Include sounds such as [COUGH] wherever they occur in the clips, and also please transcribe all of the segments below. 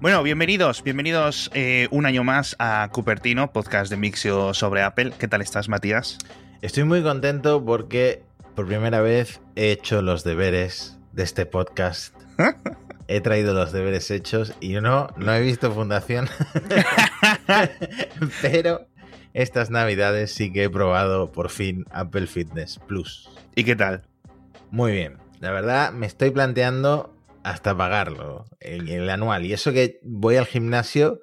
Bueno, bienvenidos, bienvenidos eh, un año más a Cupertino, podcast de Mixio sobre Apple. ¿Qué tal estás, Matías? Estoy muy contento porque por primera vez he hecho los deberes de este podcast. [LAUGHS] he traído los deberes hechos y no, no he visto Fundación. [LAUGHS] Pero estas navidades sí que he probado por fin Apple Fitness Plus. ¿Y qué tal? Muy bien. La verdad, me estoy planteando hasta pagarlo, el, el anual. Y eso que voy al gimnasio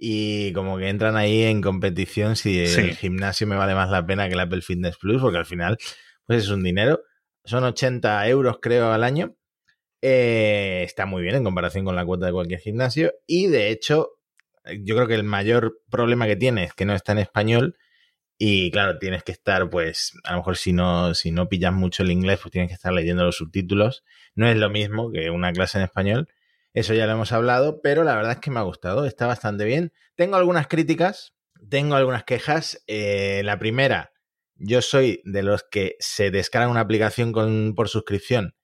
y como que entran ahí en competición si el gimnasio me vale más la pena que el Apple Fitness Plus, porque al final, pues es un dinero. Son 80 euros, creo, al año. Eh, está muy bien en comparación con la cuota de cualquier gimnasio. Y de hecho, yo creo que el mayor problema que tiene es que no está en español. Y claro, tienes que estar, pues, a lo mejor si no, si no pillas mucho el inglés, pues tienes que estar leyendo los subtítulos. No es lo mismo que una clase en español. Eso ya lo hemos hablado, pero la verdad es que me ha gustado, está bastante bien. Tengo algunas críticas, tengo algunas quejas. Eh, la primera, yo soy de los que se descargan una aplicación con, por suscripción,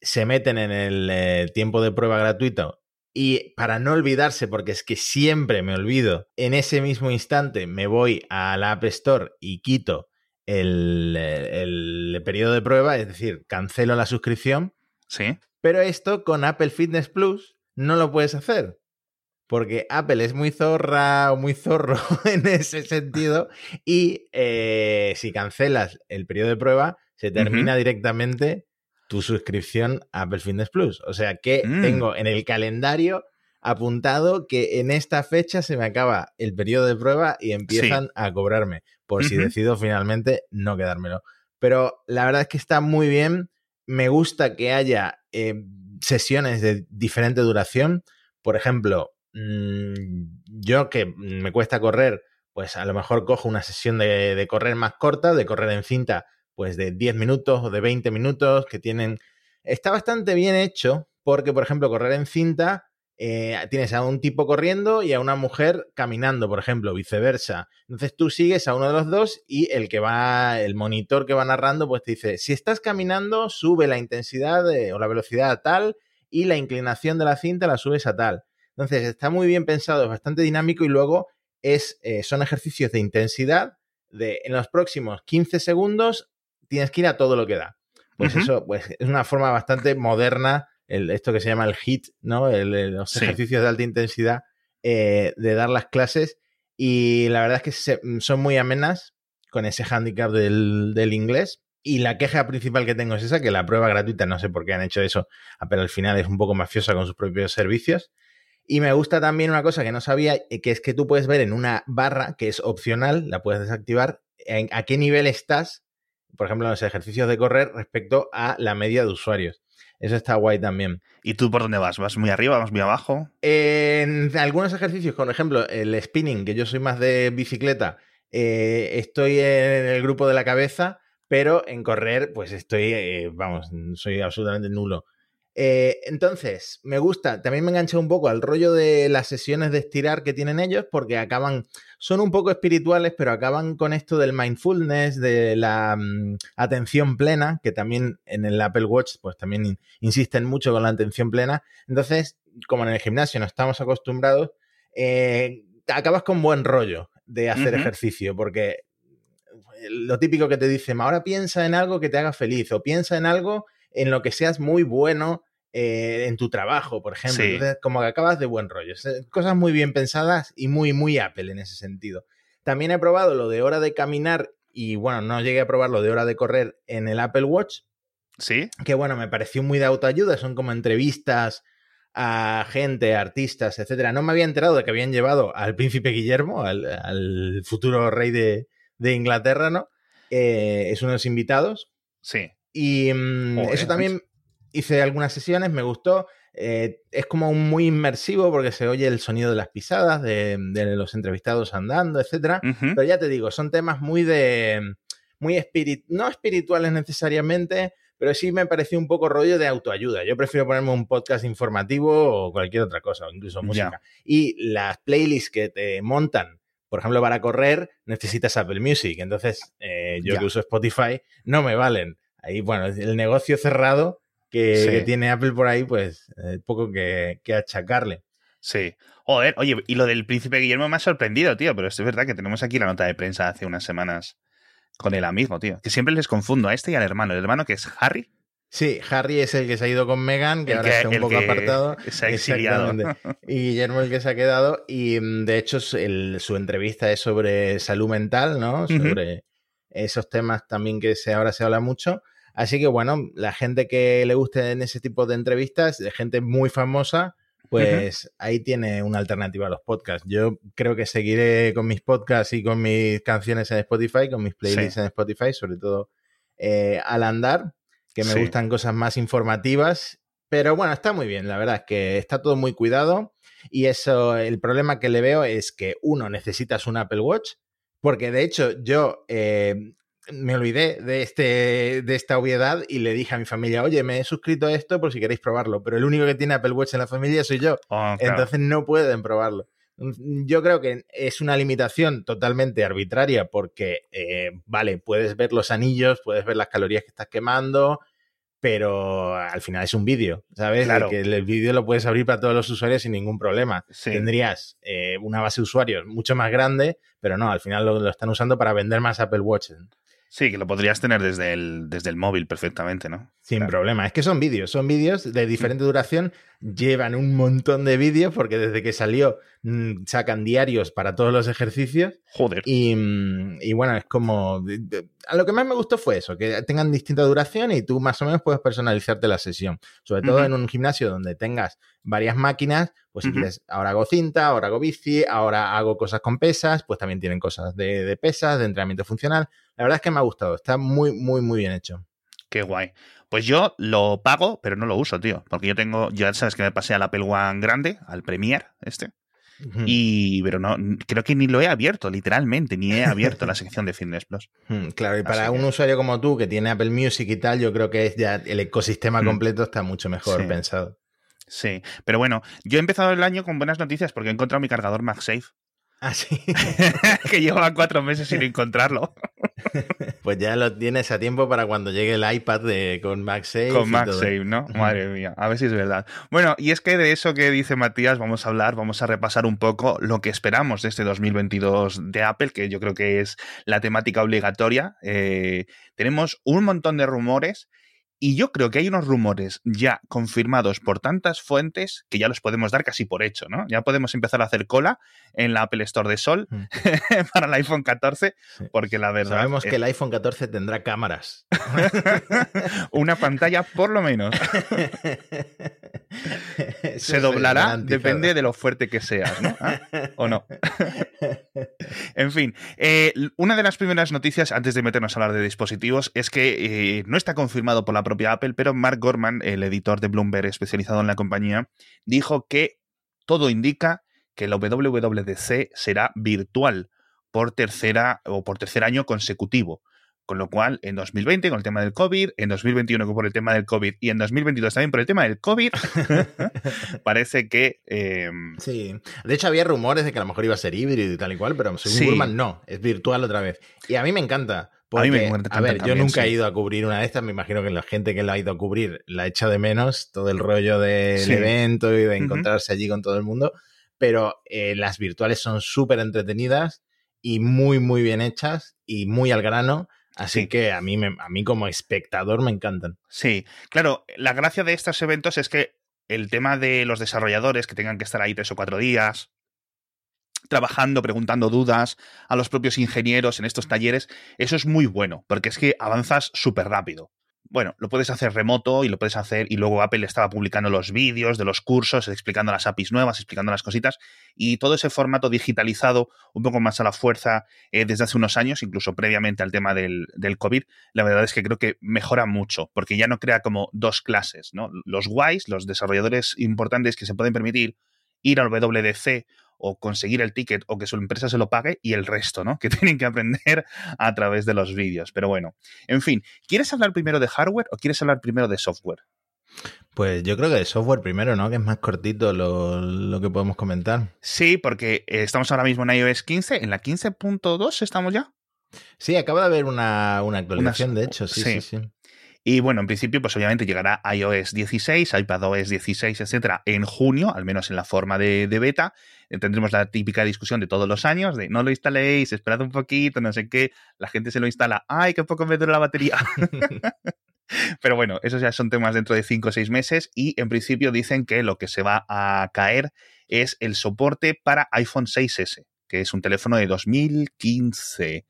se meten en el eh, tiempo de prueba gratuito y para no olvidarse, porque es que siempre me olvido, en ese mismo instante me voy a la App Store y quito el, el periodo de prueba, es decir, cancelo la suscripción. Sí. Pero esto con Apple Fitness Plus no lo puedes hacer. Porque Apple es muy zorra o muy zorro [LAUGHS] en ese sentido. Y eh, si cancelas el periodo de prueba, se termina directamente tu suscripción a Apple Fitness Plus. O sea que mm. tengo en el calendario apuntado que en esta fecha se me acaba el periodo de prueba y empiezan a cobrarme. Por si decido finalmente no quedármelo. Pero la verdad es que está muy bien me gusta que haya eh, sesiones de diferente duración. Por ejemplo, mm, yo que me cuesta correr, pues a lo mejor cojo una sesión de, de, correr más corta, de correr en cinta, pues de 10 minutos o de 20 minutos, que tienen... Está bastante bien hecho porque, por ejemplo, correr en cinta eh, tienes a un tipo corriendo y a una mujer caminando, por ejemplo, viceversa. Entonces tú sigues a uno de los dos y el que va, el monitor que va narrando, pues te dice, si estás caminando, sube la intensidad o la velocidad a tal y la inclinación de la cinta la subes a tal. Entonces está muy bien pensado, es bastante dinámico y luego es, eh, son ejercicios de intensidad de en los próximos 15 segundos tienes que ir a todo lo que da. Pues eso pues, es una forma bastante moderna esto que se llama el HIT, ¿no? los ejercicios de alta intensidad eh, de dar las clases. Y la verdad es que son muy amenas con ese handicap del, inglés. Y la queja principal que tengo es esa, que la prueba gratuita, no sé por qué han hecho eso, pero al final es un poco mafiosa con sus propios servicios. Y me gusta también una cosa que no sabía, eh, que es que tú puedes ver en una barra que es opcional, la puedes desactivar, a qué nivel estás, por ejemplo, en los ejercicios de correr respecto a la media de usuarios. Eso está guay también. ¿Y tú por dónde vas? ¿Vas muy arriba? ¿Vas muy abajo? En algunos ejercicios, por ejemplo, el spinning, que yo soy más de bicicleta, eh, estoy en el grupo de la cabeza, pero en correr, pues estoy, eh, vamos, soy absolutamente nulo. Eh, entonces, me gusta, también me enganché un poco al rollo de las sesiones de estirar que tienen ellos, porque acaban, son un poco espirituales, pero acaban con esto del mindfulness, de la mm, atención plena, que también en el Apple Watch, pues también insisten mucho con la atención plena. Entonces, como en el gimnasio no estamos acostumbrados, eh, acabas con buen rollo de hacer ejercicio, porque lo típico que te dicen, ahora piensa en algo que te haga feliz, o piensa en algo en lo que seas muy bueno eh, en tu trabajo, por ejemplo. Entonces, como que acabas de buen rollo. Cosas muy bien pensadas y muy, muy Apple en ese sentido. También he probado lo de hora de caminar y bueno, no llegué a probar lo de hora de correr en el Apple Watch. Sí. Que bueno, me pareció muy de autoayuda. Son como entrevistas a gente, artistas, etcétera. No me había enterado de que habían llevado al príncipe Guillermo, al, futuro rey de, Inglaterra, ¿no? Eh, es uno de los invitados. Sí. Y mm, eso también hice algunas sesiones, me gustó. Eh, es como muy inmersivo porque se oye el sonido de las pisadas, de, los entrevistados andando, etcétera. Pero ya te digo, son temas muy de. muy espirit no espirituales necesariamente, pero sí me pareció un poco rollo de autoayuda. Yo prefiero ponerme un podcast informativo o cualquier otra cosa, o incluso música. Y las playlists que te montan por ejemplo, para correr necesitas Apple Music. Entonces, eh, yo que uso Spotify no me valen. Ahí, bueno, el negocio cerrado que, tiene Apple por ahí, pues eh, poco que, achacarle. Sí. Joder, oye, y lo del príncipe Guillermo me ha sorprendido, tío, pero es verdad que tenemos aquí la nota de prensa hace unas semanas con el amigo, tío. Que siempre les confundo a este y al hermano. El hermano que es Harry. Sí, Harry es el que se ha ido con Meghan, que ahora está un poco apartado. [LAUGHS] Se ha exiliado. [LAUGHS] Y Guillermo el que se ha quedado. Y mm, de hecho, su entrevista es sobre salud mental, ¿no? Sobre esos temas también que se, ahora se habla mucho. Así que bueno, la gente que le guste en ese tipo de entrevistas, de gente muy famosa, pues ahí tiene una alternativa a los podcasts. Yo creo que seguiré con mis podcasts y con mis canciones en Spotify, con mis playlists en Spotify, sobre todo eh, al andar, que me gustan cosas más informativas. Pero bueno, está muy bien, la verdad es que está todo muy cuidado. Y eso, el problema que le veo es que uno, necesitas un Apple Watch, porque de hecho yo eh, me olvidé de, este, de esta obviedad y le dije a mi familia, oye, me he suscrito a esto por si queréis probarlo, pero el único que tiene Apple Watch en la familia soy yo. Oh, Entonces no pueden probarlo. Mm, yo creo que es una limitación totalmente arbitraria porque, eh, vale, puedes ver los anillos, puedes ver las calorías que estás quemando, pero al final es un vídeo, ¿sabes? Claro. Que el vídeo lo puedes abrir para todos los usuarios sin ningún problema. Tendrías eh, una base de usuarios mucho más grande, pero no, al final lo, lo, están usando para vender más Apple Watches. Sí, que lo podrías tener desde el, desde el móvil perfectamente, ¿no? Sin problema. Es que son vídeos, son vídeos de diferente duración, llevan un montón de vídeos porque desde que salió mm, sacan diarios para todos los ejercicios. Joder. Y, mm, bueno, es como... A lo que más me gustó fue eso, que tengan distinta duración y tú más o menos puedes personalizarte la sesión. Sobre todo en un gimnasio donde tengas varias máquinas, pues si quieres, ahora hago cinta, ahora hago bici, ahora hago cosas con pesas, pues también tienen cosas de, de pesas, de entrenamiento funcional. La verdad es que me ha gustado, está muy, muy, muy bien hecho. Qué guay. Pues yo lo pago, pero no lo uso, tío. Porque yo tengo, ya sabes que me pasé al Apple One grande, al Premier, este. Y, pero no, creo que ni lo he abierto, literalmente, ni he abierto la sección de Fitness Plus. [LAUGHS] Claro, y para un usuario como tú que tiene Apple Music y tal, yo creo que es ya el ecosistema completo está mucho mejor pensado. Sí, pero bueno, yo he empezado el año con buenas noticias porque he encontrado mi cargador MagSafe. Ah, sí. [LAUGHS] que lleva cuatro meses sin encontrarlo. [LAUGHS] pues ya lo tienes a tiempo para cuando llegue el iPad de, con MagSafe. Con MagSafe, ¿no? Madre mía, a ver si es verdad. Bueno, y es que de eso que dice Matías vamos a hablar, vamos a repasar un poco lo que esperamos de este 2022 de Apple, que yo creo que es la temática obligatoria. Eh, tenemos un montón de rumores y yo creo que hay unos rumores ya confirmados por tantas fuentes que ya los podemos dar casi por hecho, ¿no? Ya podemos empezar a hacer cola en la Apple Store de Sol mm. [LAUGHS] para el iPhone 14, porque la verdad. Sabemos que el iPhone 14 tendrá cámaras. [LAUGHS] Una pantalla, por lo menos. [LAUGHS] Se doblará, depende de lo fuerte que seas, ¿no? ¿Ah? ¿O no? en fin, eh, una de las primeras noticias, antes de meternos a hablar de dispositivos, es que eh, no está confirmado por la propia Apple, pero Mark Gorman, el editor de Bloomberg especializado en la compañía, dijo que todo indica que la WWDC será virtual por tercera o por tercer año consecutivo. Con lo cual, en 2020 con el tema del COVID, en 2021 por el tema del COVID y en 2022 también por el tema del COVID, [LAUGHS] [LAUGHS] parece que... Em, sí, de hecho había rumores de que a lo mejor iba a ser híbrido y tal y cual, pero según Gorman no, es virtual otra vez. Y a mí me encanta, a, mí a ver, yo nunca he ido a cubrir una de estas, me imagino que la gente que la ha ido a cubrir la echa de menos, todo el rollo del evento y de encontrarse allí con todo el mundo, pero eh, las virtuales son súper entretenidas y muy, muy bien hechas y muy al grano. Así que a mí, me, a mí como espectador me encantan. Sí, claro, la gracia de estos eventos es que el tema de los desarrolladores que tengan que estar ahí tres o cuatro días, trabajando, preguntando dudas a los propios ingenieros en estos talleres, eso es muy bueno, porque es que avanzas súper rápido. Bueno, lo puedes hacer remoto y lo puedes hacer y luego Apple estaba publicando los vídeos de los cursos, explicando las APIs nuevas, explicando las cositas y todo ese formato digitalizado un poco más a la fuerza eh, desde hace unos años, incluso previamente al tema del, del, COVID, la verdad es que creo que mejora mucho porque ya no crea como dos clases, ¿no? Los guays, los desarrolladores importantes que se pueden permitir ir al WDC o conseguir el ticket o que su empresa se lo pague y el resto, ¿no? [LAUGHS] Que tienen que aprender a través de los vídeos. Pero bueno, en fin, ¿quieres hablar primero de hardware o quieres hablar primero de software? Pues yo creo que de software primero, ¿no? Que es más cortito lo, que podemos comentar. Sí, porque eh, estamos ahora mismo en iOS 15, en la 15.2 estamos ya. Sí, acaba de haber una, actualización, de hecho, sí, sí, sí. Y bueno, en principio, pues obviamente llegará iOS 16, iPadOS 16, etcétera, en junio, al menos en la forma de, beta. Eh, tendremos la típica discusión de todos los años de no lo instaléis, esperad un poquito, no sé qué. La gente se lo instala, ¡ay, qué poco me dura la batería! [LAUGHS] Pero bueno, esos ya son temas dentro de 5 o 6 meses y en principio dicen que lo que se va a caer es el soporte para iPhone 6S, que es un teléfono de 2015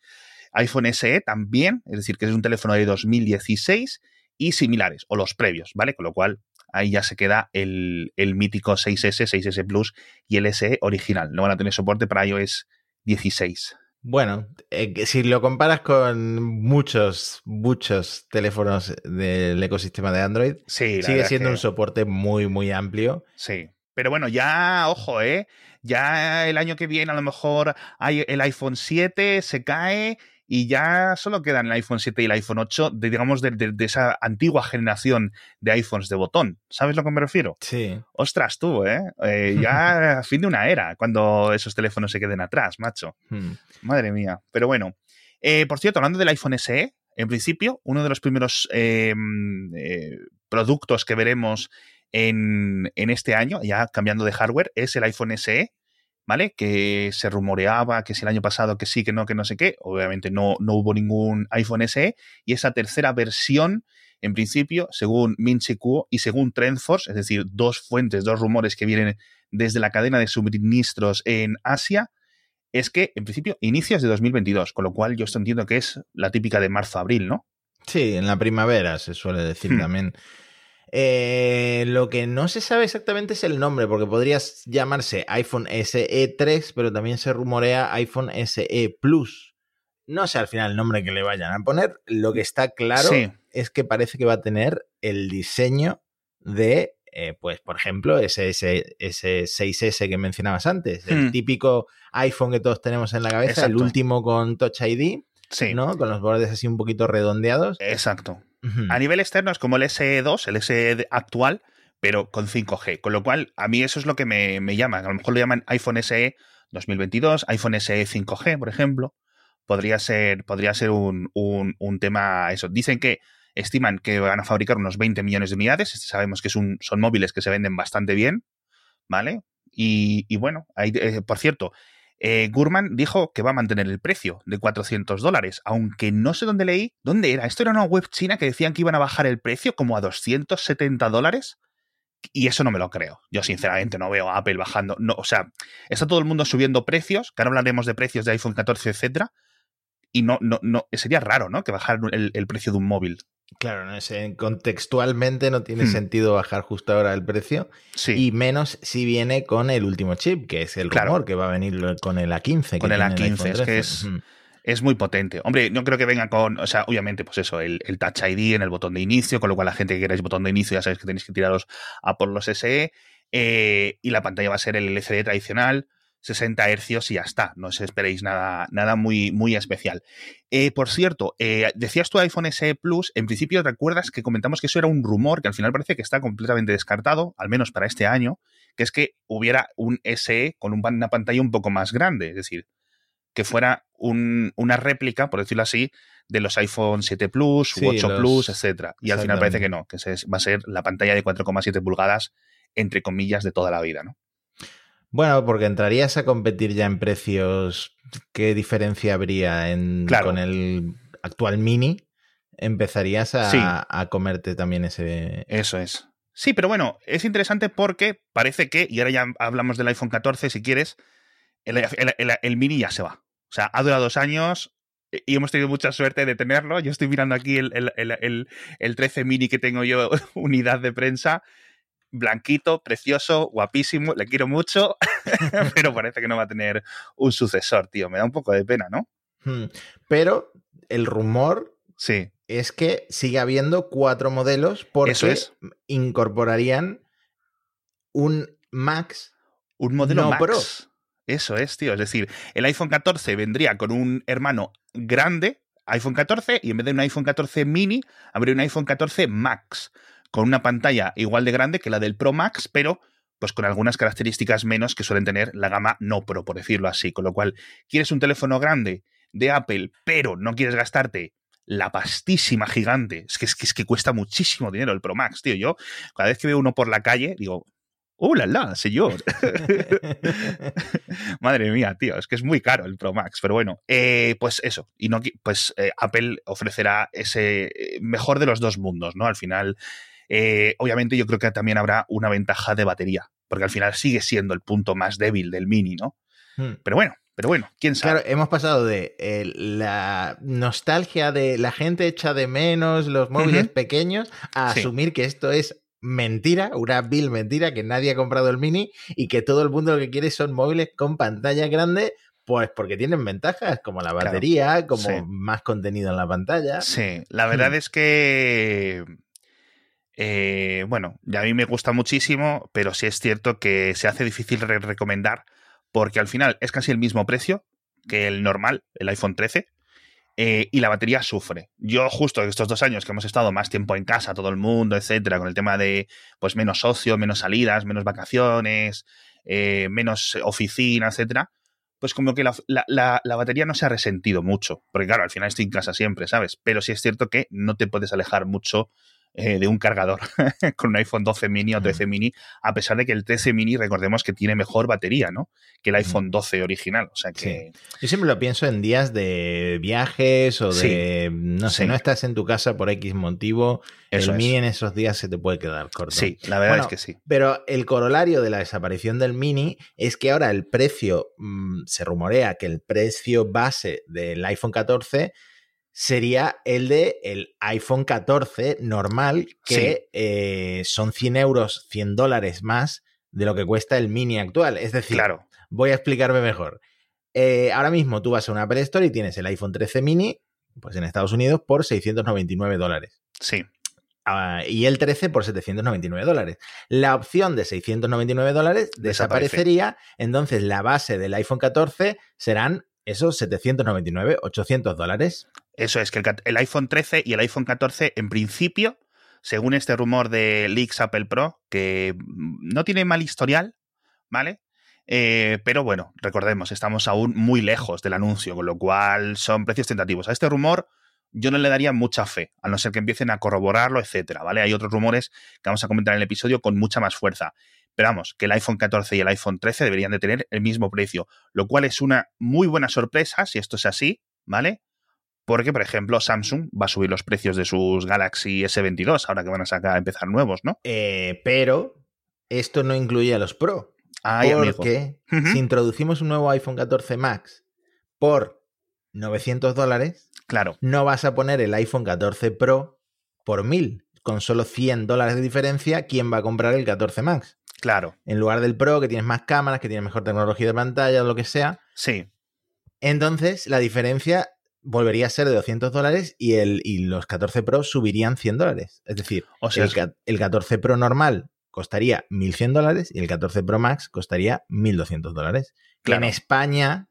iPhone SE también, es decir, que es un teléfono de 2016 y similares, o los previos, ¿vale? Con lo cual ahí ya se queda el, mítico 6S, 6S Plus y el SE original. No van a tener soporte para iOS 16. Bueno, eh, si lo comparas con muchos, muchos teléfonos del ecosistema de Android, sigue siendo un soporte muy, muy amplio. Sí. Pero bueno, ya, ojo, ¿eh? Ya el año que viene a lo mejor hay el iPhone 7 se cae y ya solo quedan el iPhone 7 y el iPhone 8, de, digamos, de, esa antigua generación de iPhones de botón. ¿Sabes a lo que me refiero? Sí. Ostras, tú, ¿eh? eh ya [LAUGHS] fin de una era, cuando esos teléfonos se queden atrás, macho. Hmm. Madre mía. Pero bueno. Eh, por cierto, hablando del iPhone SE, en principio, uno de los primeros eh, productos que veremos en, en, este año, ya cambiando de hardware, es el iPhone SE, ¿vale? Que se rumoreaba que si el año pasado que sí, que no, que no sé qué. Obviamente no, no hubo ningún iPhone SE. Y esa tercera versión, en principio, según Minchi Kuo y según Trendforce, es decir, dos fuentes, dos rumores que vienen desde la cadena de suministros en Asia, es que, en principio, inicios de 2022, con lo cual yo esto entiendo que es la típica de marzo-abril, ¿no? Sí, en la primavera se suele decir hmm. también. Eh, lo que no se sabe exactamente es el nombre, porque podría llamarse iPhone SE 3, pero también se rumorea iPhone SE Plus. No sé al final el nombre que le vayan a poner. Lo que está claro es que parece que va a tener el diseño de, eh, pues, por ejemplo, ese, ese, 6S que mencionabas antes. El hmm. típico iPhone que todos tenemos en la cabeza, el último con Touch ID. ¿no? Con los bordes así un poquito redondeados. Exacto. A nivel externo es como el SE2, el SE actual, pero con 5G. Con lo cual, a mí eso es lo que me, llama. A lo mejor lo llaman iPhone SE 2022, iPhone SE 5G, por ejemplo. Podría ser, podría ser un, tema eso. Dicen que estiman que van a fabricar unos 20 millones de unidades. Sabemos que son móviles que se venden bastante bien, ¿vale? Y, bueno, eh, por cierto, eh, Gurman dijo que va a mantener el precio de 400 dólares, aunque no sé dónde leí. ¿Dónde era? ¿Esto era una web china que decían que iban a bajar el precio como a 270 dólares? Y eso no me lo creo. Yo sinceramente no veo a Apple bajando. No, o sea, está todo el mundo subiendo precios, que ahora hablaremos de precios de iPhone 14, etcétera. Y no, no, no, sería raro, ¿no? Que bajar el precio de un móvil. Claro, no contextualmente no tiene hmm. sentido bajar justo ahora el precio. Y menos si viene con el último chip, que es el rumor que va a venir con el A15. Con el A15, es que es, es, muy potente. Hombre, no creo que venga con, o sea, obviamente, pues eso, el, Touch ID en el botón de inicio, con lo cual la gente que queráis botón de inicio ya sabéis que tenéis que tiraros a por los SE. Eh, y la pantalla va a ser el LCD tradicional. 60 hercios y ya está. No os esperéis nada, nada muy, muy especial. Eh, por cierto, eh, decías tu iPhone SE Plus, en principio recuerdas que comentamos que eso era un rumor que al final parece que está completamente descartado, al menos para este año, que es que hubiera un SE con una pantalla un poco más grande, es decir, que fuera una réplica, por decirlo así, de los iPhone 7 Plus, u 8 Plus, etcétera. Y al final parece que no, que va a ser la pantalla de 4,7 pulgadas, entre comillas, de toda la vida, ¿no? Bueno, porque entrarías a competir ya en precios. ¿Qué diferencia habría en, con el actual Mini? Empezarías a, comerte también ese. Eso es. Sí, pero bueno, es interesante porque parece que, y ahora ya hablamos del iPhone 14 si quieres, el, Mini ya se va. O sea, ha durado dos años, y hemos tenido mucha suerte de tenerlo. Yo estoy mirando aquí el, el, 13 mini que tengo yo, [LAUGHS] unidad de prensa, blanquito, precioso, guapísimo, le quiero mucho, [LAUGHS] pero parece que no va a tener un sucesor, tío. Me da un poco de pena, ¿no? Hmm. Pero el rumor sí. es que sigue habiendo cuatro modelos porque incorporarían un Max. Un modelo Max. Eso es, tío. Es decir, el iPhone 14 vendría con un hermano grande, iPhone 14, y en vez de un iPhone 14 mini, habría un iPhone 14 Max con una pantalla igual de grande que la del Pro Max, pero pues con algunas características menos que suelen tener la gama no Pro, por decirlo así. Con lo cual, quieres un teléfono grande de Apple, pero no quieres gastarte la pastísima gigante. Es que, es que, es que cuesta muchísimo dinero el Pro Max, tío. Yo, cada vez que veo uno por la calle, digo, ¡Oh, la, la, señor! [LAUGHS] Madre mía, tío, es que es muy caro el Pro Max. Pero bueno, eh, pues eso. Y no, pues eh, Apple ofrecerá ese eh, mejor de los dos mundos, ¿no? Al final, eh, obviamente, yo creo que también habrá una ventaja de batería, porque al final sigue siendo el punto más débil del Mini, ¿no? Hmm. Pero bueno, pero bueno, quién sabe. Claro, hemos pasado de eh, la nostalgia de la gente echa de menos los móviles pequeños a Sí. asumir que esto es mentira, una vil mentira, que nadie ha comprado el mini y que todo el mundo lo que quiere son móviles con pantalla grande, pues porque tienen ventajas como la Claro. batería, como Sí. más contenido en la pantalla. Sí, la verdad Hmm. es que. Eh, bueno, a mí me gusta muchísimo, pero sí es cierto que se hace difícil re- recomendar, porque al final es casi el mismo precio que el normal, el iPhone 13, eh, y la batería sufre. Yo, justo estos dos años que hemos estado más tiempo en casa, todo el mundo, etcétera, con el tema de pues menos ocio, menos salidas, menos vacaciones, eh, menos oficina, etcétera, pues como que la, la- la- la batería no se ha resentido mucho. Porque claro, al final estoy en casa siempre, ¿sabes? Pero sí es cierto que no te puedes alejar mucho eh, de un cargador [LAUGHS] con un iPhone 12 mini o 13 mini, a pesar de que el 13 mini, recordemos que tiene mejor batería, ¿no? Que el iPhone 12 original. O sea que... Yo siempre lo pienso en días de viajes o de, no sé, sí. no estás en tu casa por X motivo, Eso el es. mini en esos días se te puede quedar corto. Sí, la verdad Bueno, es que sí. Pero el corolario de la desaparición del Mini es que ahora el precio, mm, se rumorea que el precio base del iPhone 14 sería el de el iPhone 14 normal, que eh, son 100 euros, 100 dólares más de lo que cuesta el Mini actual. Es decir, Claro, voy a explicarme mejor. Eh, ahora mismo tú vas a una Apple Store y tienes el iPhone 13 Mini, pues en Estados Unidos, por 699 dólares. sí. Ah, y el 13 por 799 dólares. La opción de 699 dólares Desaparece. desaparecería, entonces la base del iPhone 14 serán esos 799, 800 dólares. Eso es, que el, el iPhone 13 y el iPhone 14, en principio, según este rumor de Leaks Apple Pro, que mm, no tiene mal historial, ¿vale? Eh, pero bueno, recordemos, estamos aún muy lejos del anuncio, con lo cual son precios tentativos. A este rumor yo no le daría mucha fe, a no ser que empiecen a corroborarlo, etcétera, ¿vale? Hay otros rumores que vamos a comentar en el episodio con mucha más fuerza. Pero vamos, que el iPhone 14 y el iPhone 13 deberían de tener el mismo precio, lo cual es una muy buena sorpresa si esto es así, ¿vale? Porque, por ejemplo, Samsung va a subir los precios de sus Galaxy S22 ahora que van a sacar, a empezar nuevos, ¿no? Eh, pero esto no incluye a los Pro. Ay, porque si introducimos un nuevo iPhone 14 Max por 900 dólares, Claro, no vas a poner el iPhone 14 Pro por 1000. Con solo 100 dólares de diferencia, ¿quién va a comprar el 14 Max? claro, En lugar del Pro, que tienes más cámaras, que tiene mejor tecnología de pantalla lo que sea. sí, Entonces, la diferencia volvería a ser de 200 dólares y, el, y los 14 Pro subirían 100 dólares. Es decir, O sea, el, es- ca- el 14 Pro normal costaría 1.100 dólares y el 14 Pro Max costaría 1.200 dólares. Que Claro. en España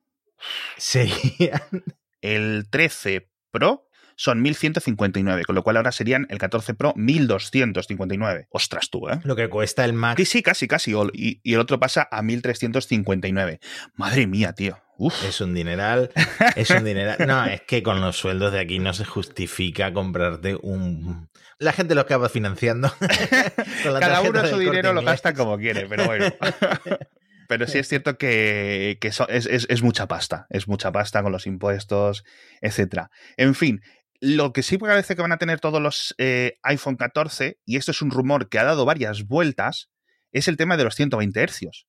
sería... [LAUGHS] el 13 Pro son 1159, con lo cual ahora serían el 14 Pro 1259. Ostras tú, ¿eh? lo que cuesta el Max. Sí, sí, casi, casi. Y, y el otro pasa a 1359. Madre mía, tío. Uf. Es un dineral, es un dineral. No, es que con los sueldos de aquí no se justifica comprarte un... La gente lo acaba financiando. [LAUGHS] Cada uno su dinero lo gasta como quiere, pero bueno. [LAUGHS] Pero sí es cierto que, que so- es, es- es mucha pasta. Es mucha pasta con los impuestos, etcétera. En fin, lo que sí parece que van a tener todos los eh, iPhone 14, y esto es un rumor que ha dado varias vueltas, es el tema de los 120 hercios.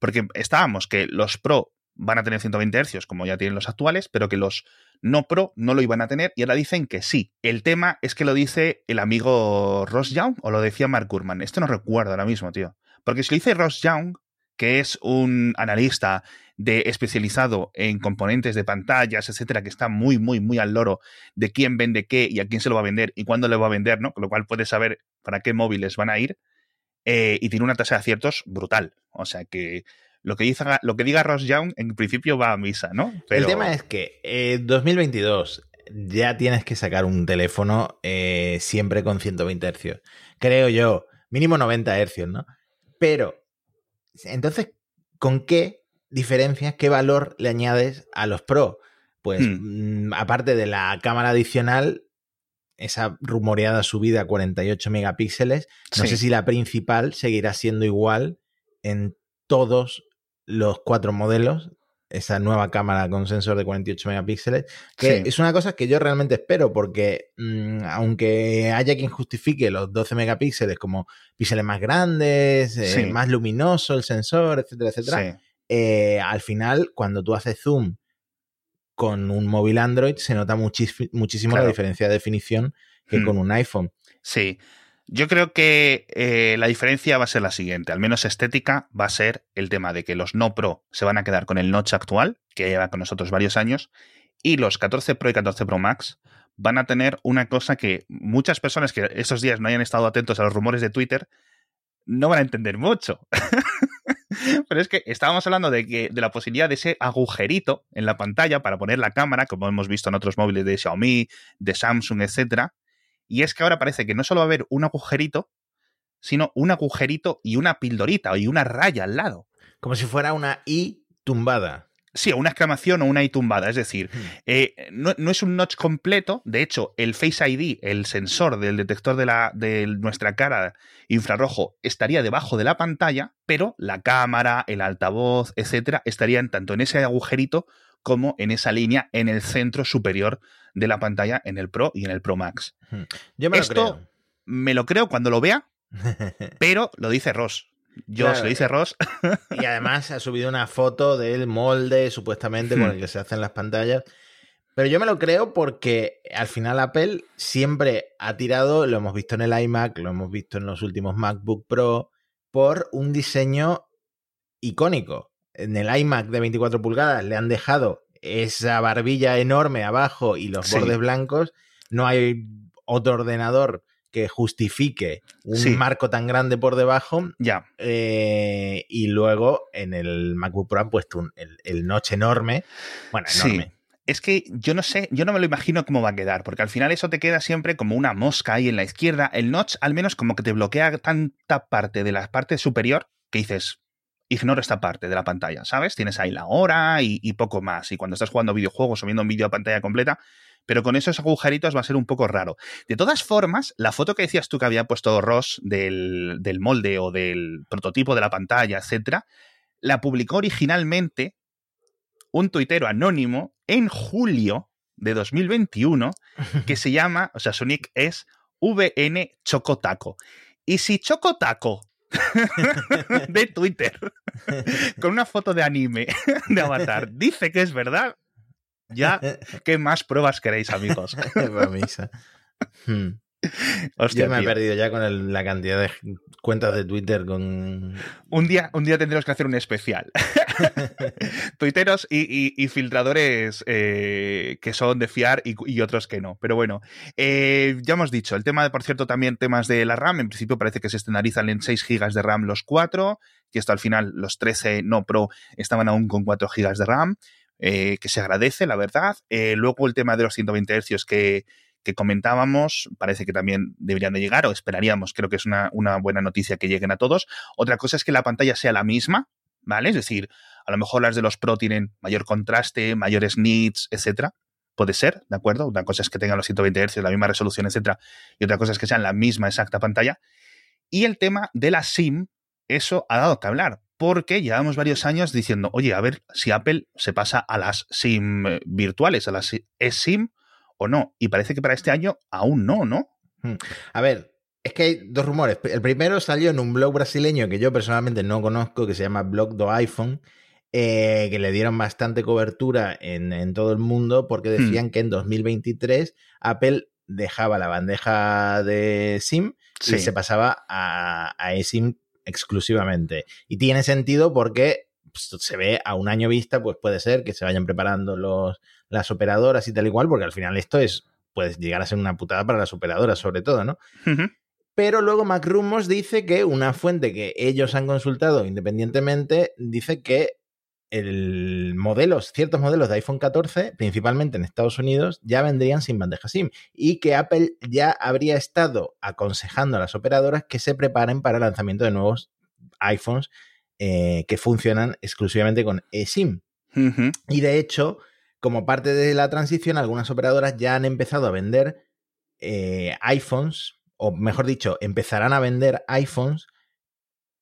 Porque estábamos que los Pro van a tener 120 hercios, como ya tienen los actuales, pero que los no Pro no lo iban a tener, y ahora dicen que sí. El tema es que lo dice el amigo Ross Young, o lo decía Mark Gurman. Esto no recuerdo ahora mismo, tío. Porque si lo dice Ross Young, que es un analista de especializado en componentes de pantallas, etcétera, que está muy, muy, muy al loro de quién vende qué y a quién se lo va a vender y cuándo le va a vender, ¿no? Con lo cual puede saber para qué móviles van a ir. eh, y tiene una tasa de aciertos brutal. O sea que lo que, diga, lo que diga Ross Young en principio va a misa, ¿no? El tema es que eh, 2022 ya tienes que sacar un teléfono eh, siempre con 120 hercios. Creo yo, mínimo 90 hercios, ¿no? Pero, entonces, ¿con qué diferencias, qué valor le añades a los Pro? Pues, Hmm. mm, aparte de la cámara adicional, esa rumoreada subida a 48 megapíxeles. No sé si la principal seguirá siendo igual en todos los cuatro modelos esa nueva cámara con sensor de 48 megapíxeles, que es una cosa que yo realmente espero, porque mm, aunque haya quien justifique los 12 megapíxeles como píxeles más grandes, eh, más luminoso el sensor, etcétera, etcétera, eh, al final, cuando tú haces zoom con un móvil Android, se nota muchísimo la diferencia de definición que hmm. con un iPhone. Sí. Yo creo que eh, la diferencia va a ser la siguiente, al menos estética, va a ser el tema de que los no Pro se van a quedar con el notch actual, que lleva con nosotros varios años, y los 14 Pro y 14 Pro Max van a tener una cosa que muchas personas que estos días no hayan estado atentos a los rumores de Twitter no van a entender mucho. [LAUGHS] Pero es que estábamos hablando de, que, de la posibilidad de ese agujerito en la pantalla para poner la cámara, como hemos visto en otros móviles de Xiaomi, de Samsung, etcétera, y es que ahora parece que no solo va a haber un agujerito, sino un agujerito y una pildorita y una raya al lado. Como si fuera una I tumbada. Sí, una exclamación o una I tumbada. Es decir, hmm. eh, no, es un notch completo. De hecho, el Face ID, el sensor del detector de, la, de nuestra cara infrarrojo, estaría debajo de la pantalla, pero la cámara, el altavoz, etcétera, estarían tanto en ese agujerito como en esa línea en el centro superior de la pantalla en el Pro y en el Pro Max. Yo me Esto lo creo. me lo creo cuando lo vea, [LAUGHS] pero lo dice Ross. Yo se lo dice Ross. y además ha subido una foto del molde supuestamente con hmm. el que se hacen las pantallas. Pero yo me lo creo porque al final Apple siempre ha tirado, lo hemos visto en el iMac, lo hemos visto en los últimos MacBook Pro, por un diseño icónico en el iMac de 24 pulgadas le han dejado esa barbilla enorme abajo y los bordes blancos. No hay otro ordenador que justifique un marco tan grande por debajo. Ya. Eh, y luego en el MacBook Pro han puesto el, el, notch enorme. Bueno, enorme. Es que yo no sé, yo no me lo imagino cómo va a quedar, porque al final eso te queda siempre como una mosca ahí en la izquierda. El notch, al menos, como que te bloquea tanta parte de la parte superior que dices, ignoro esta parte de la pantalla, ¿sabes? Tienes ahí la hora y, poco más. Y cuando estás jugando videojuegos o viendo un vídeo a pantalla completa, pero con esos agujeritos va a ser un poco raro. De todas formas, la foto que decías tú que había puesto Ross del, del molde o del prototipo de la pantalla, etcétera, la publicó originalmente un tuitero anónimo en julio de 2021 [LAUGHS] que se llama, o sea, su nick es VN Chocotaco. Y si Chocotaco [LAUGHS] de Twitter [LAUGHS] con una foto de anime de Avatar dice que es verdad, ya, ¿qué más pruebas queréis, amigos? [LAUGHS] hmm. Yo me he perdido ya con la cantidad de cuentas de Twitter con... Un día, un día tendremos que hacer un especial. [LAUGHS] Twitteros y, filtradores eh, que son de fiar y, otros que no. Pero bueno, eh, ya hemos dicho, el tema de, por cierto, también temas de la RAM, en principio parece que se estandarizan en 6 GB de RAM los 4, que esto al final los 13 no Pro estaban aún con 4 GB de RAM. Eh, que se agradece, la verdad. luego el tema de los 120 Hz que, que comentábamos, parece que también deberían de llegar, o esperaríamos, creo que es una, buena noticia que lleguen a todos. Otra cosa es que la pantalla sea la misma, ¿vale? Es decir, a lo mejor las de los Pro tienen mayor contraste, mayores nits, etcétera. Puede ser, ¿de acuerdo? Una cosa es que tengan los 120 Hz, la misma resolución, etcétera, y otra cosa es que sean la misma exacta pantalla. Y el tema de la SIM, eso ha dado que hablar, porque llevamos varios años diciendo, oye, a ver si Apple se pasa a las SIM eh, virtuales, a las eSIM o no. Y parece que para este año aún no, ¿no? Hmm. A ver, es que hay dos rumores. El primero salió en un blog brasileño que yo personalmente no conozco, que se llama Blog do iPhone, eh, que le dieron bastante cobertura en, todo el mundo porque hmm. decían que en 2023 Apple dejaba la bandeja de SIM y se pasaba a, a eSIM exclusivamente. Y tiene sentido porque pues, se ve a un año vista, pues puede ser que se vayan preparando los, las operadoras y tal igual, porque al final esto es, puede llegar a ser una putada para las operadoras, sobre todo, ¿no? Pero luego MacRumors dice que una fuente que ellos han consultado independientemente dice que el modelos, ciertos modelos de iPhone 14, principalmente en Estados Unidos, ya vendrían sin bandeja SIM y que Apple ya habría estado aconsejando a las operadoras que se preparen para el lanzamiento de nuevos iPhones eh, que funcionan exclusivamente con eSIM. Y de hecho, como parte de la transición, algunas operadoras ya han empezado a vender eh, iPhones, o mejor dicho, empezarán a vender iPhones,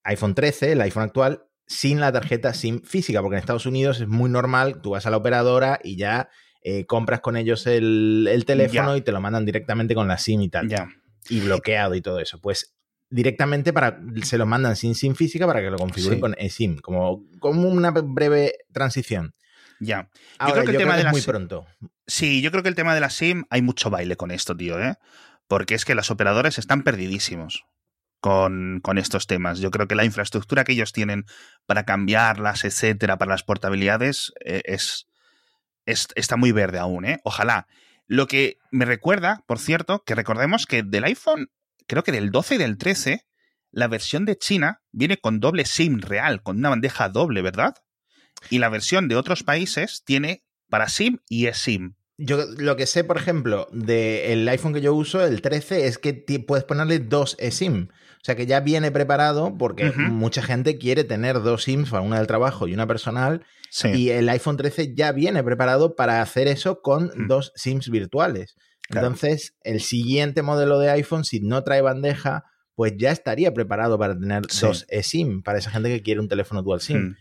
iPhone 13, el iPhone actual, sin la tarjeta SIM física, porque en Estados Unidos es muy normal, tú vas a la operadora y ya eh, compras con ellos el, teléfono y te lo mandan directamente con la SIM y tal. Ya. Y bloqueado y todo eso. Pues directamente para, se lo mandan sin SIM física para que lo configuren con eSIM, como, como una breve transición. Ya. Yo creo que el tema de la muy pronto. Sí, yo creo que el tema de la SIM hay mucho baile con esto, tío, ¿eh? Porque es que los operadores están perdidísimos con, con, estos temas. Yo creo que la infraestructura que ellos tienen para cambiarlas, etcétera, para las portabilidades, eh, es, está muy verde aún, ¿eh? Ojalá. Lo que me recuerda, por cierto, que recordemos que del iPhone, creo que del 12 y del 13, la versión de China viene con doble SIM real, con una bandeja doble, ¿verdad? Y la versión de otros países tiene para SIM y eSIM. Yo lo que sé, por ejemplo, del iPhone que yo uso, el 13, es que puedes ponerle dos eSIM. O sea que ya viene preparado porque mucha gente quiere tener dos SIMs, una del trabajo y una personal. Y el iPhone 13 ya viene preparado para hacer eso con mm. dos SIMs virtuales. Entonces, el siguiente modelo de iPhone, si no trae bandeja, pues ya estaría preparado para tener dos eSIM, para esa gente que quiere un teléfono dual SIM. Mm.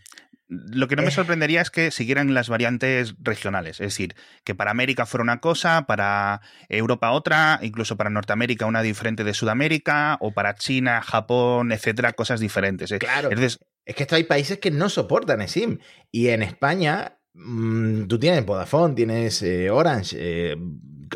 Lo que no me eh. sorprendería es que siguieran las variantes regionales, es decir, que para América fuera una cosa, para Europa otra, incluso para Norteamérica una diferente de Sudamérica, o para China, Japón, etcétera, cosas diferentes. ¿eh? Claro. es que esto hay países que no soportan eSIM. Y en España, mm, tú tienes Vodafone, tienes eh, Orange,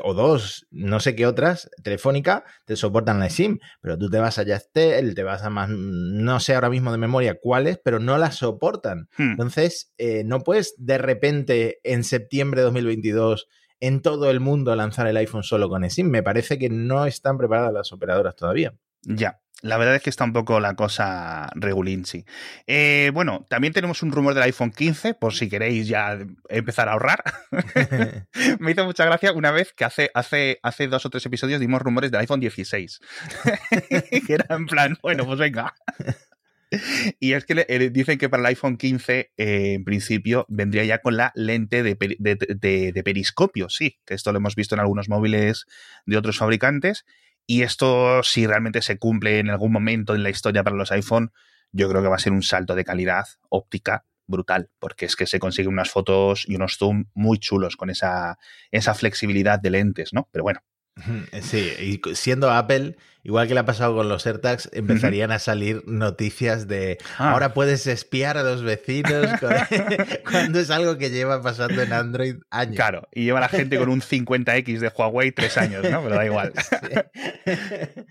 o dos, no sé qué otras, telefónica, te soportan la SIM, pero tú te vas a Yastel, te vas a más, no sé ahora mismo de memoria cuáles, pero no las soportan. Hmm. Entonces, eh, no puedes de repente en septiembre de 2022 en todo el mundo lanzar el iPhone solo con eSIM. Me parece que no están preparadas las operadoras todavía. Ya, la verdad es que está un poco la cosa regulinchi. Eh, bueno, también tenemos un rumor del iPhone 15, por si queréis ya empezar a ahorrar. [LAUGHS] [LAUGHS] Me hizo mucha gracia una vez que hace, hace, hace dos o tres episodios dimos rumores del iPhone 16. [LAUGHS] que era en plan, bueno, pues venga. Y es que eh, dicen que para el iPhone 15, eh, en principio, vendría ya con la lente de, de, periscopio, sí, que esto lo hemos visto en algunos móviles de otros fabricantes. Y esto, si realmente se cumple en algún momento en la historia para los iPhone, yo creo que va a ser un salto de calidad óptica brutal, porque es que se consiguen unas fotos y unos zoom muy chulos con esa, esa flexibilidad de lentes, ¿no? Pero bueno, [LAUGHS] Sí, y siendo Apple, igual que le ha pasado con los AirTags, empezarían a salir noticias de ah. ahora puedes espiar a los vecinos [LAUGHS] cuando es algo que lleva pasando en Android años. Claro, y lleva la gente con un 50X de Huawei tres años, ¿no? Pero da igual. [LAUGHS]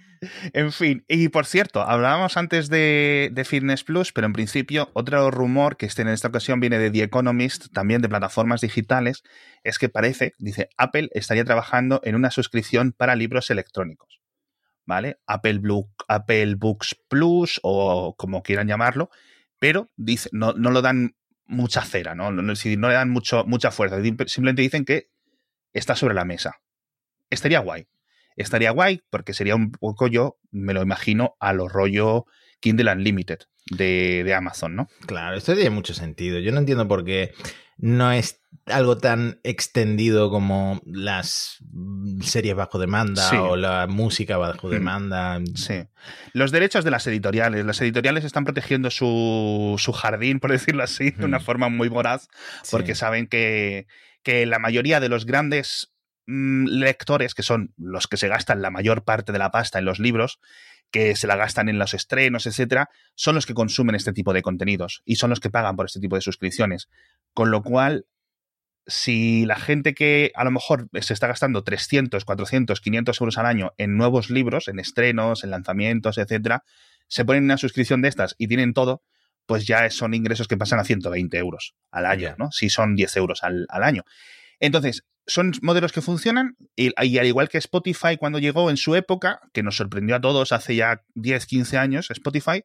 en fin, y por cierto, hablábamos antes de, de, Fitness Plus, pero en principio otro rumor que este en esta ocasión viene de The Economist, también de plataformas digitales, es que parece, dice, Apple estaría trabajando en una suscripción para libros electrónicos. ¿Vale? Apple, Apple Books Plus o como quieran llamarlo, pero dice, no, no lo dan mucha cera, ¿no? No, le dan mucho, mucha fuerza. Simplemente dicen que está sobre la mesa. Estaría guay. Estaría guay porque sería un poco yo, me lo imagino, a lo rollo Kindle Unlimited de, de Amazon, ¿no? Claro, esto tiene mucho sentido. Yo no entiendo por qué no es algo tan extendido como las series bajo demanda o la música bajo mm. demanda. Sí. Los derechos de las editoriales. Las editoriales están protegiendo su, su jardín, por [LAUGHS] decirlo así, de una forma muy voraz, porque saben que, que la mayoría de los grandes mm, lectores, que son los que se gastan la mayor parte de la pasta en los libros, que se la gastan en los estrenos, etcétera, son los que consumen este tipo de contenidos y son los que pagan por este tipo de suscripciones. Con lo cual, si la gente que a lo mejor se está gastando 300, 400, 500 euros al año en nuevos libros, en estrenos, en lanzamientos, etcétera, se ponen una suscripción de estas y tienen todo, pues ya son ingresos que pasan a 120 euros al año, ¿no? Si son 10 euros al, año. Entonces, son modelos que funcionan y, y, al igual que Spotify cuando llegó en su época, que nos sorprendió a todos hace ya 10, 15 años, Spotify,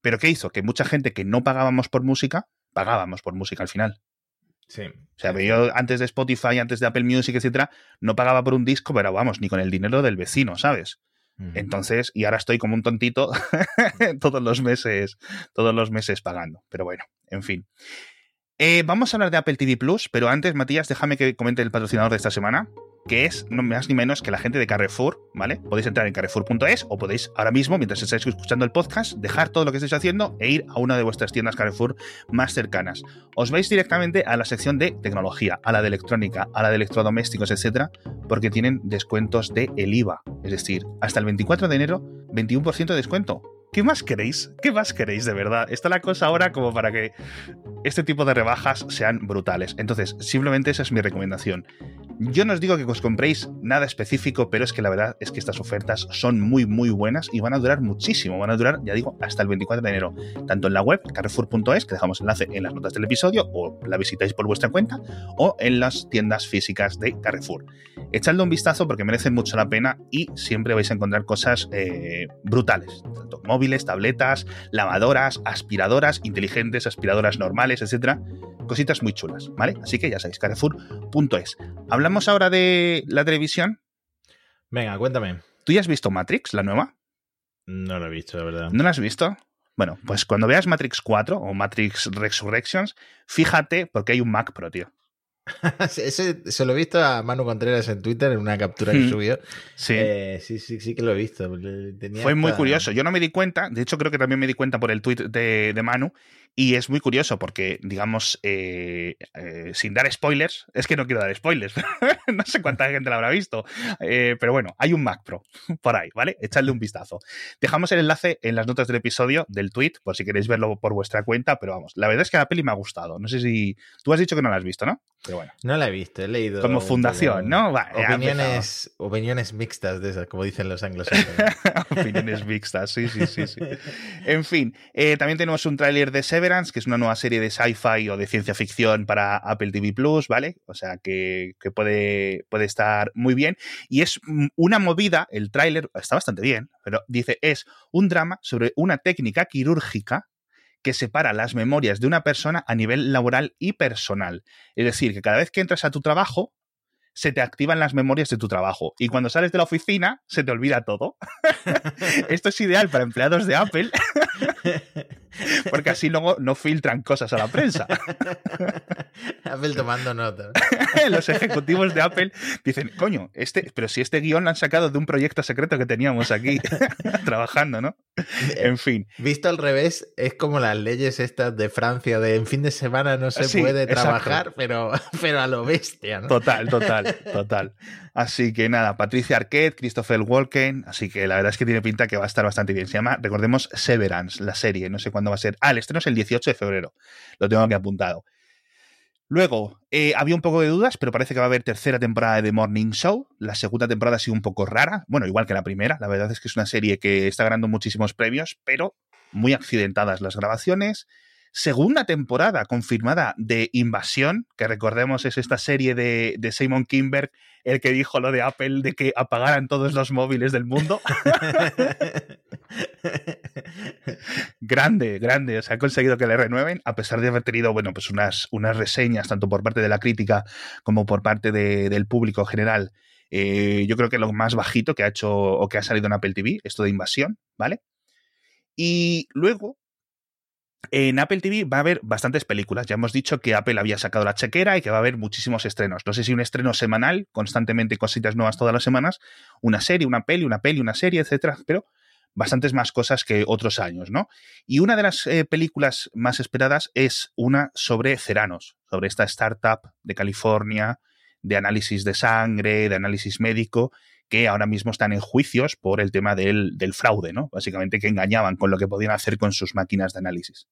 pero ¿qué hizo? Que mucha gente que no pagábamos por música, pagábamos por música al final. Sí. O sea, yo antes de Spotify, antes de Apple Music, etcétera, no pagaba por un disco, pero vamos, ni con el dinero del vecino, ¿sabes? Entonces, y ahora estoy como un tontito [LAUGHS] todos los meses, todos los meses pagando. Pero bueno, en fin. Eh, vamos a hablar de Apple TV Plus, pero antes, Matías, déjame que comente el patrocinador de esta semana. que es no más ni menos que la gente de Carrefour, ¿vale? Podéis entrar en carrefour.es o podéis ahora mismo, mientras estáis escuchando el podcast, dejar todo lo que estáis haciendo e ir a una de vuestras tiendas Carrefour más cercanas. Os vais directamente a la sección de tecnología, a la de electrónica, a la de electrodomésticos, etcétera, porque tienen descuentos de el IVA. Es decir, hasta el 24 de enero, 21% de descuento. ¿Qué más queréis? ¿Qué más queréis de verdad? Está la cosa ahora como para que este tipo de rebajas sean brutales. Entonces, simplemente esa es mi recomendación. Yo no os digo que os compréis nada específico, pero es que la verdad es que estas ofertas son muy, muy buenas y van a durar muchísimo. Van a durar, ya digo, hasta el 24 de enero. Tanto en la web, carrefour.es, que dejamos enlace en las notas del episodio, o la visitáis por vuestra cuenta, o en las tiendas físicas de Carrefour. Echadle un vistazo porque merecen mucho la pena y siempre vais a encontrar cosas eh, brutales. Tanto móviles, tabletas, lavadoras, aspiradoras inteligentes, aspiradoras normales, etcétera cositas muy chulas, ¿vale? Así que ya sabéis, carrefour.es. ¿Hablamos ahora de la televisión? Venga, cuéntame. ¿Tú ya has visto Matrix, la nueva? No lo he visto, la verdad. ¿No la has visto? Bueno, pues cuando veas Matrix 4 o Matrix Resurrections, fíjate porque hay un Mac Pro, tío. [LAUGHS] Ese, se lo he visto a Manu Contreras en Twitter en una captura que Hmm. subió. Sí. Eh, sí, sí, sí que lo he visto. Tenía Fue muy curioso. Yo no me di cuenta, de hecho creo que también me di cuenta por el tweet de, de Manu, y es muy curioso porque, digamos, eh, eh, sin dar spoilers, es que no quiero dar spoilers, [LAUGHS] no sé cuánta [LAUGHS] gente lo habrá visto, eh, pero bueno, hay un Mac Pro [LAUGHS] por ahí, ¿vale? Echadle un vistazo. Dejamos el enlace en las notas del episodio del tweet, por si queréis verlo por vuestra cuenta, pero vamos, la verdad es que la peli me ha gustado. No sé si tú has dicho que no la has visto, ¿no? Pero bueno, No la he visto, he leído. como un fundación, ¿no? Opiniones, opiniones mixtas de esas, como dicen los anglosajones. Opiniones mixtas, sí, sí, sí, sí. En fin, también tenemos un tráiler de Que es una nueva serie de sci-fi o de ciencia ficción para Apple TV Plus, ¿vale? O sea que, que puede, puede estar muy bien. Y es una movida, el tráiler está bastante bien, pero dice, es un drama sobre una técnica quirúrgica que separa las memorias de una persona a nivel laboral y personal. Es decir, que cada vez que entras a tu trabajo, se te activan las memorias de tu trabajo. Y cuando sales de la oficina, se te olvida todo. [LAUGHS] Esto es ideal para empleados de Apple, [LAUGHS] porque así luego no filtran cosas a la prensa. [LAUGHS] Apple tomando nota. [LAUGHS] Los ejecutivos de Apple dicen, coño, este, pero si este guion lo han sacado de un proyecto secreto que teníamos aquí trabajando, ¿no? En fin. Visto al revés, es como las leyes estas de Francia de en fin de semana no se Sí, puede exacto. trabajar, pero, pero a lo bestia, ¿no? Total, total, total. Así que nada, Patricia Arquette, Christopher Walken, así que la verdad es que tiene pinta que va a estar bastante bien. Se llama, recordemos, Severance, la serie, no sé cuándo va a ser. Ah, el estreno es el 18 de febrero, lo tengo aquí apuntado. Luego, eh, había un poco de dudas, pero parece que va a haber tercera temporada de The Morning Show. La segunda temporada ha sido un poco rara, bueno, igual que la primera. La verdad es que es una serie que está ganando muchísimos premios, pero muy accidentadas las grabaciones. Segunda temporada confirmada de Invasión, que recordemos es esta serie de, de Simon Kimberg, el que dijo lo de Apple de que apagaran todos los móviles del mundo. [LAUGHS] grande, grande. O sea, ha conseguido que le renueven, a pesar de haber tenido, bueno, pues unas, unas reseñas, tanto por parte de la crítica como por parte de- del público general. Eh, yo creo que lo más bajito que ha hecho o que ha salido en Apple TV, esto de invasión, ¿vale? Y luego, en Apple TV va a haber bastantes películas. Ya hemos dicho que Apple había sacado la chequera y que va a haber muchísimos estrenos. No sé si un estreno semanal, constantemente cositas nuevas todas las semanas, una serie, una peli, una peli, una serie, etcétera, pero bastantes más cosas que otros años, ¿no? Y una de las eh, películas más esperadas es una sobre Ceranos, sobre esta startup de California de análisis de sangre, de análisis médico, que ahora mismo están en juicios por el tema del, fraude, ¿no? Básicamente que engañaban con lo que podían hacer con sus máquinas de análisis.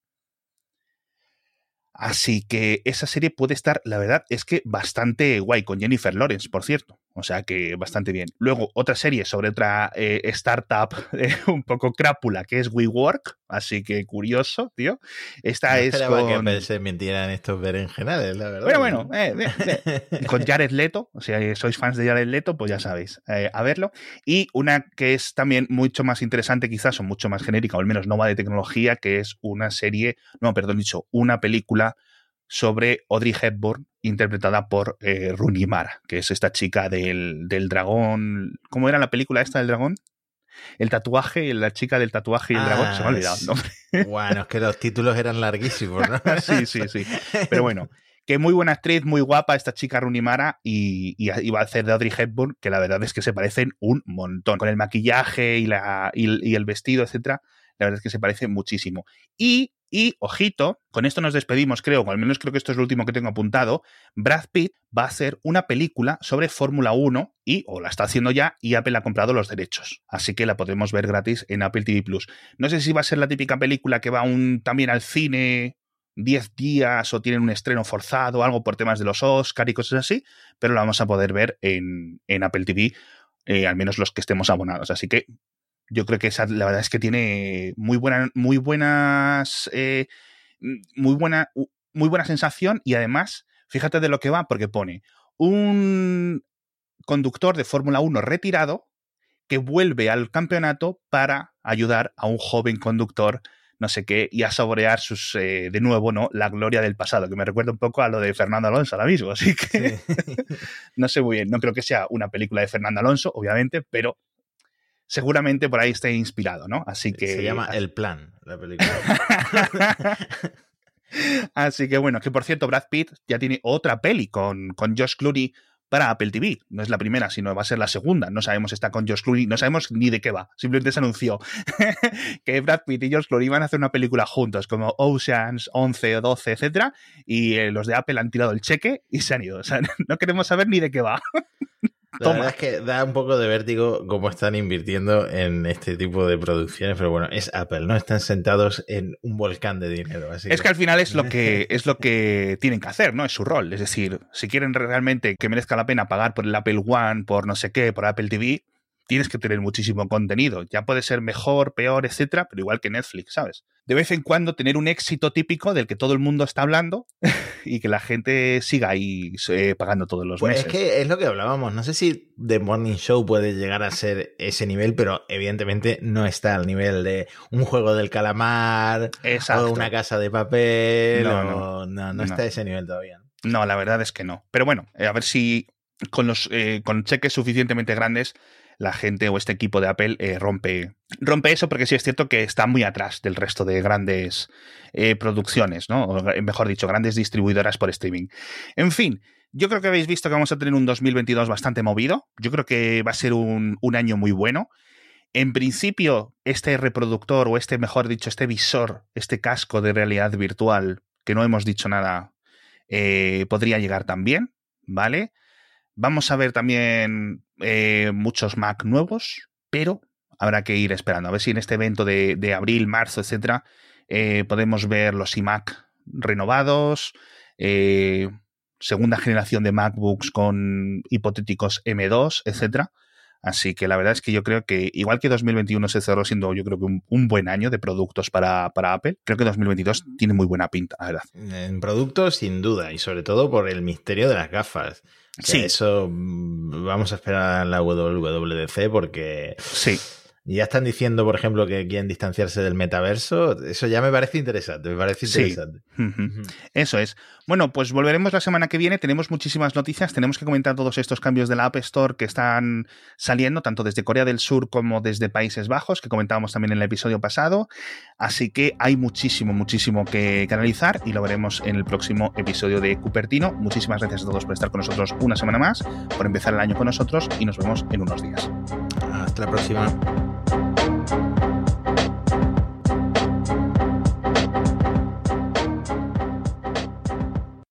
Así que esa serie puede estar, la verdad, es que bastante guay, con Jennifer Lawrence, por cierto. O sea que bastante bien. Luego, otra serie sobre otra eh, startup [LAUGHS] eh, un poco crápula, que es WeWork. Así que curioso, tío. Esta No es con... que se mintieran estos berenjenales, la verdad. Bueno, bueno, eh, eh, [LAUGHS] eh, con Jared Leto, o sea, sois fans de Jared Leto, pues ya sabéis, eh, a verlo. Y una que es también mucho más interesante, quizás, o mucho más genérica, o al menos no va de tecnología, que es una serie, no, perdón, dicho, una película sobre Audrey Hepburn, interpretada por eh, Rooney Mara, que es esta chica del, del dragón. ¿Cómo era la película esta del dragón? El tatuaje, la chica del tatuaje y el Ah, dragón, se me ha olvidado el nombre. Bueno, es que los títulos eran larguísimos, ¿no? [LAUGHS] sí, sí, sí. Pero bueno, que muy buena actriz, muy guapa esta chica Runimara y, y, va a hacer de Audrey Hepburn, que la verdad es que se parecen un montón. Con el maquillaje y, la, y, el vestido, etcétera, la verdad es que se parece muchísimo. Y, y, ojito, con esto nos despedimos, creo, o al menos creo que esto es lo último que tengo apuntado. Brad Pitt va a hacer una película sobre Fórmula 1 y, o la está haciendo ya, y Apple ha comprado los derechos. Así que la podemos ver gratis en Apple TV Plus. No sé si va a ser la típica película que va también al cine 10 días o tienen un estreno forzado algo por temas de los Oscar y cosas así, pero lo vamos a poder ver en, Apple TV, eh, al menos los que estemos abonados. Así que yo creo que esa, la verdad es que tiene muy, buena, muy buenas. Eh, muy buena. Muy buena sensación y además, fíjate de lo que va, porque pone un conductor de Fórmula 1 retirado que vuelve al campeonato para ayudar a un joven conductor no sé qué, y a saborear sus, eh, de nuevo, ¿no? La gloria del pasado, que me recuerda un poco a lo de Fernando Alonso ahora mismo, [LAUGHS] así que no sé muy bien, no creo que sea una película de Fernando Alonso, obviamente, pero seguramente por ahí esté inspirado, ¿no? Así que... Se llama El Plan, la película. [LAUGHS] Así que bueno, que por cierto, Brad Pitt ya tiene otra peli con, con Josh Clooney para Apple TV. No es la primera, sino va a ser la segunda. No sabemos si está con George Clooney, no sabemos ni de qué va. Simplemente se anunció [LAUGHS] que Brad Pitt y George Clooney van a hacer una película juntos, como Oceans 11 o 12, etcétera, y eh, los de Apple han tirado el cheque y se han ido. O sea, [LAUGHS] no queremos saber ni de qué va. La verdad es que da un poco de vértigo cómo están invirtiendo en este tipo de producciones, pero bueno, es Apple, ¿no? Están sentados en un volcán de dinero. es que... al final es lo que [LAUGHS] es lo que tienen que hacer, ¿no? Es su rol. Es decir, si quieren realmente que merezca la pena pagar por el Apple One, por no sé qué, por Apple TV, tienes que tener muchísimo contenido. Ya puede ser mejor, peor, etcétera, pero igual que Netflix, ¿sabes? De vez en cuando tener un éxito típico del que todo el mundo está hablando [LAUGHS] y que la gente siga ahí eh, pagando todos los pues meses. Es que es lo que hablábamos. No sé si The Morning Show puede llegar a ser ese nivel, pero evidentemente no está al nivel de un juego del calamar o una casa de papel. No, no, no, está a ese nivel todavía. No, la verdad es que no. Pero bueno, eh, a ver si con los eh, con cheques suficientemente grandes la gente o este equipo de Apple eh, rompe, rompe eso porque sí es cierto que está muy atrás del resto de grandes eh, producciones, ¿no? O, eh, mejor dicho, grandes distribuidoras por streaming. En fin, yo creo que habéis visto que vamos a tener un 2022 bastante movido. Yo creo que va a ser un, un año muy bueno. En principio, este reproductor o este, mejor dicho, este visor, este casco de realidad virtual, que no hemos dicho nada, podría llegar también, ¿vale? Vamos a ver también eh, muchos Mac nuevos, pero habrá que ir esperando. A ver si en este evento de, abril, marzo, etcétera, eh, podemos ver los iMac renovados, eh, segunda generación de MacBooks con hipotéticos M2, etcétera. Así que la verdad es que yo creo que, igual que 2021 se cerró siendo yo creo que un, buen año de productos para, para, Apple, creo que 2022 tiene muy buena pinta, la verdad. En productos, sin duda, y sobre todo por el misterio de las gafas. Sí. Eso mm, vamos a esperar a la WWDC porque. Sí. Ya están diciendo, por ejemplo, que quieren distanciarse del metaverso. Eso ya me parece interesante, me parece interesante. Eso es. Bueno, pues volveremos la semana que viene. Tenemos muchísimas noticias. Tenemos que comentar todos estos cambios de la App Store que están saliendo, tanto desde Corea del Sur como desde Países Bajos, que comentábamos también en el episodio pasado. Así que hay muchísimo, muchísimo que, analizar y lo veremos en el próximo episodio de Cupertino. Muchísimas gracias a todos por estar con nosotros una semana más, por empezar el año con nosotros y nos vemos en unos días. Hasta la próxima.